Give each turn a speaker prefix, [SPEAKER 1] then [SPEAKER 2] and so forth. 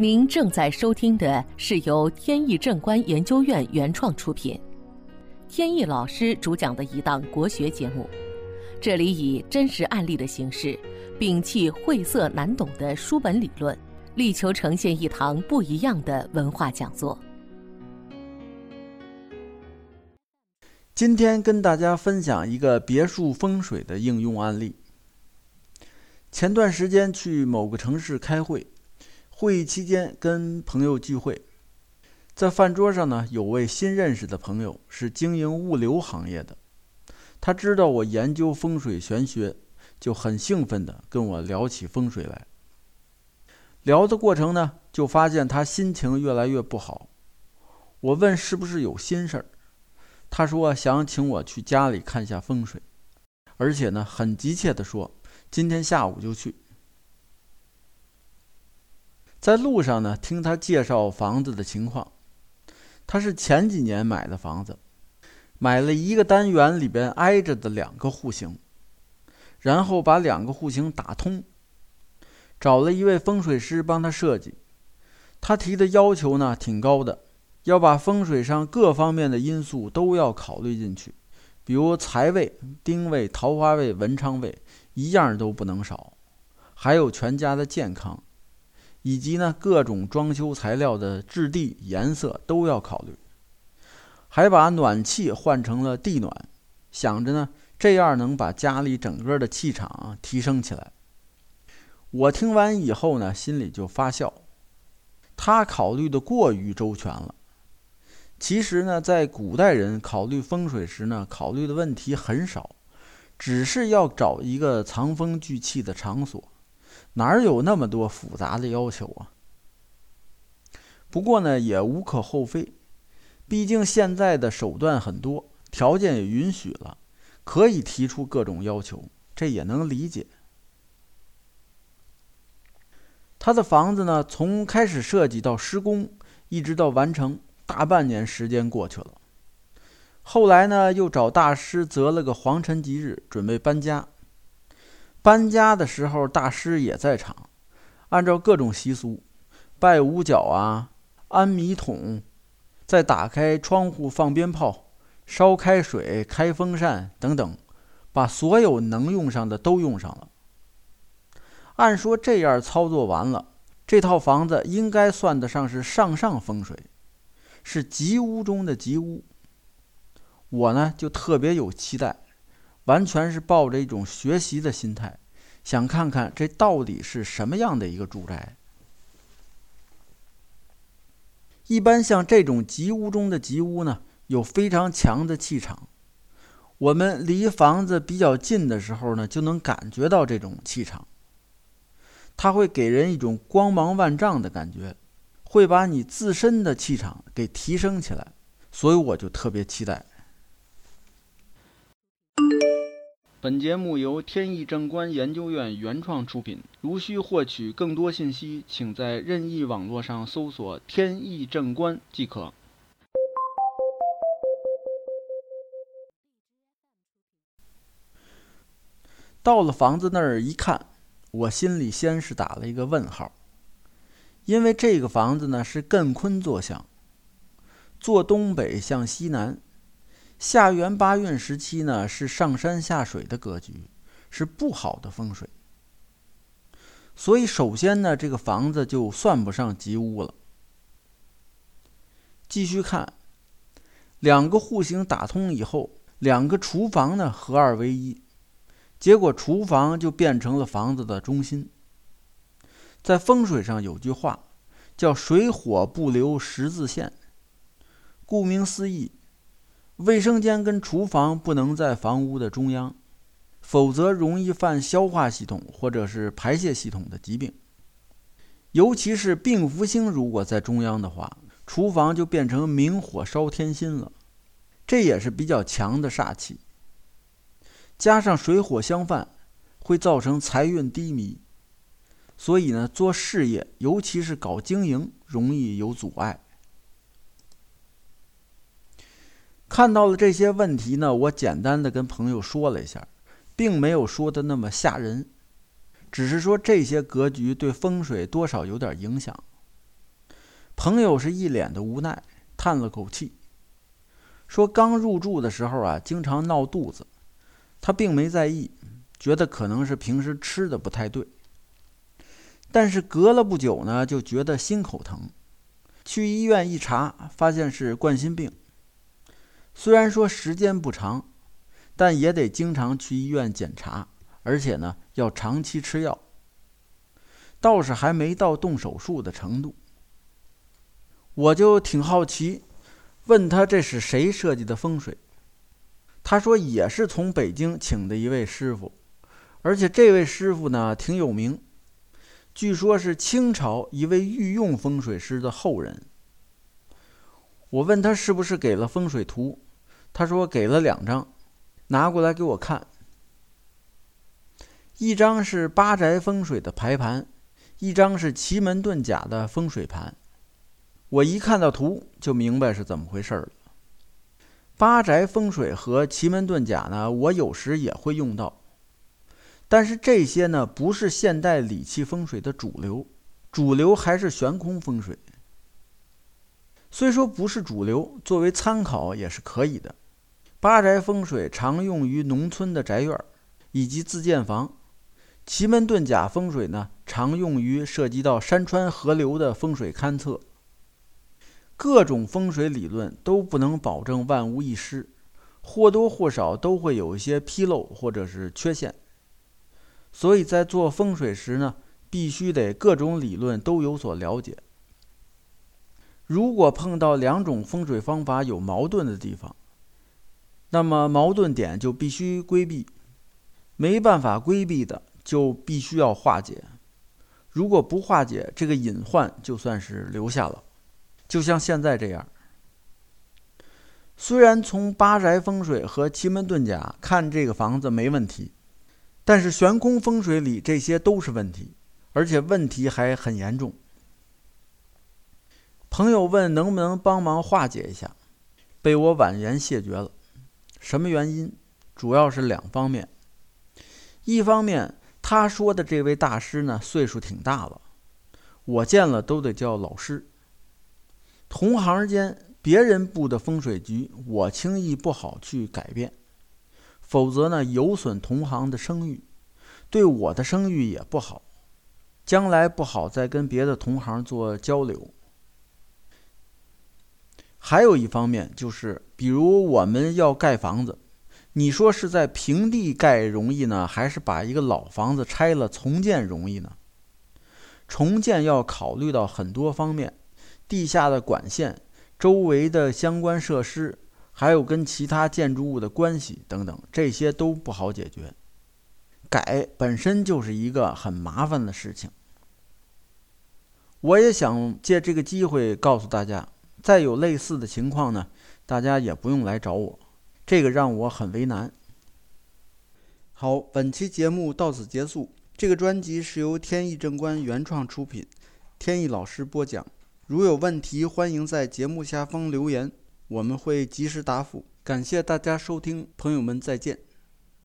[SPEAKER 1] 您正在收听的是由天意正观研究院原创出品，天意老师主讲的一档国学节目。这里以真实案例的形式，摒弃晦涩难懂的书本理论，力求呈现一堂不一样的文化讲座。
[SPEAKER 2] 今天跟大家分享一个别墅风水的应用案例。前段时间去某个城市开会。会议期间跟朋友聚会，在饭桌上呢，有位新认识的朋友是经营物流行业的，他知道我研究风水玄学，就很兴奋地跟我聊起风水来。聊的过程呢，就发现他心情越来越不好。我问是不是有心事儿，他说想请我去家里看下风水，而且呢，很急切地说今天下午就去。在路上呢，听他介绍房子的情况。他是前几年买的房子，买了一个单元里边挨着的两个户型，然后把两个户型打通，找了一位风水师帮他设计。他提的要求呢挺高的，要把风水上各方面的因素都要考虑进去，比如财位、丁位、桃花位、文昌位，一样都不能少，还有全家的健康。以及呢，各种装修材料的质地、颜色都要考虑，还把暖气换成了地暖，想着呢，这样能把家里整个的气场提升起来。我听完以后呢，心里就发笑，他考虑的过于周全了。其实呢，在古代人考虑风水时呢，考虑的问题很少，只是要找一个藏风聚气的场所。哪有那么多复杂的要求啊？不过呢，也无可厚非，毕竟现在的手段很多，条件也允许了，可以提出各种要求，这也能理解。他的房子呢，从开始设计到施工，一直到完成，大半年时间过去了。后来呢，又找大师择了个黄辰吉日，准备搬家。搬家的时候，大师也在场。按照各种习俗，拜五角啊，安米桶，再打开窗户放鞭炮，烧开水，开风扇等等，把所有能用上的都用上了。按说这样操作完了，这套房子应该算得上是上上风水，是吉屋中的吉屋。我呢，就特别有期待。完全是抱着一种学习的心态，想看看这到底是什么样的一个住宅。一般像这种吉屋中的吉屋呢，有非常强的气场。我们离房子比较近的时候呢，就能感觉到这种气场。它会给人一种光芒万丈的感觉，会把你自身的气场给提升起来。所以我就特别期待。本节目由天意正观研究院原创出品。如需获取更多信息，请在任意网络上搜索“天意正观”即可。到了房子那儿一看，我心里先是打了一个问号，因为这个房子呢是艮坤坐向，坐东北向西南。下元八运时期呢，是上山下水的格局，是不好的风水。所以，首先呢，这个房子就算不上吉屋了。继续看，两个户型打通以后，两个厨房呢合二为一，结果厨房就变成了房子的中心。在风水上有句话，叫“水火不留十字线”，顾名思义。卫生间跟厨房不能在房屋的中央，否则容易犯消化系统或者是排泄系统的疾病。尤其是病福星如果在中央的话，厨房就变成明火烧天心了，这也是比较强的煞气。加上水火相犯，会造成财运低迷，所以呢，做事业，尤其是搞经营，容易有阻碍。看到了这些问题呢，我简单的跟朋友说了一下，并没有说的那么吓人，只是说这些格局对风水多少有点影响。朋友是一脸的无奈，叹了口气，说：“刚入住的时候啊，经常闹肚子，他并没在意，觉得可能是平时吃的不太对。但是隔了不久呢，就觉得心口疼，去医院一查，发现是冠心病。虽然说时间不长，但也得经常去医院检查，而且呢，要长期吃药。倒是还没到动手术的程度。”我就挺好奇，问他这是谁设计的风水？他说也是从北京请的一位师傅，而且这位师傅呢挺有名，据说是清朝一位御用风水师的后人。我问他是不是给了风水图，他说给了两张，拿过来给我看。一张是八宅风水的排盘，一张是奇门遁甲的风水盘。我一看到图就明白是怎么回事了。八宅风水和奇门遁甲呢，我有时也会用到，但是这些呢不是现代理气风水的主流，主流还是悬空风水。虽说不是主流，作为参考也是可以的。八宅风水常用于农村的宅院以及自建房，奇门遁甲风水呢常用于涉及到山川河流的风水勘测。各种风水理论都不能保证万无一失，或多或少都会有一些纰漏或者是缺陷。所以在做风水时呢，必须得各种理论都有所了解。如果碰到两种风水方法有矛盾的地方，那么矛盾点就必须规避；没办法规避的，就必须要化解。如果不化解，这个隐患就算是留下了。就像现在这样，虽然从八宅风水和奇门遁甲看这个房子没问题，但是悬空风水里这些都是问题，而且问题还很严重。朋友问能不能帮忙化解一下，被我婉言谢绝了。什么原因？主要是两方面。一方面，他说的这位大师呢，岁数挺大了，我见了都得叫老师。同行间，别人布的风水局，我轻易不好去改变，否则呢，有损同行的声誉，对我的声誉也不好，将来不好再跟别的同行做交流。还有一方面就是，比如我们要盖房子，你说是在平地盖容易呢，还是把一个老房子拆了重建容易呢？重建要考虑到很多方面。地下的管线、周围的相关设施，还有跟其他建筑物的关系等等，这些都不好解决。改本身就是一个很麻烦的事情。我也想借这个机会告诉大家，再有类似的情况呢，大家也不用来找我，这个让我很为难。好，本期节目到此结束。这个专辑是由天意正观原创出品，天意老师播讲。如有问题，欢迎在节目下方留言，我们会及时答复。感谢大家收听，朋友们再见。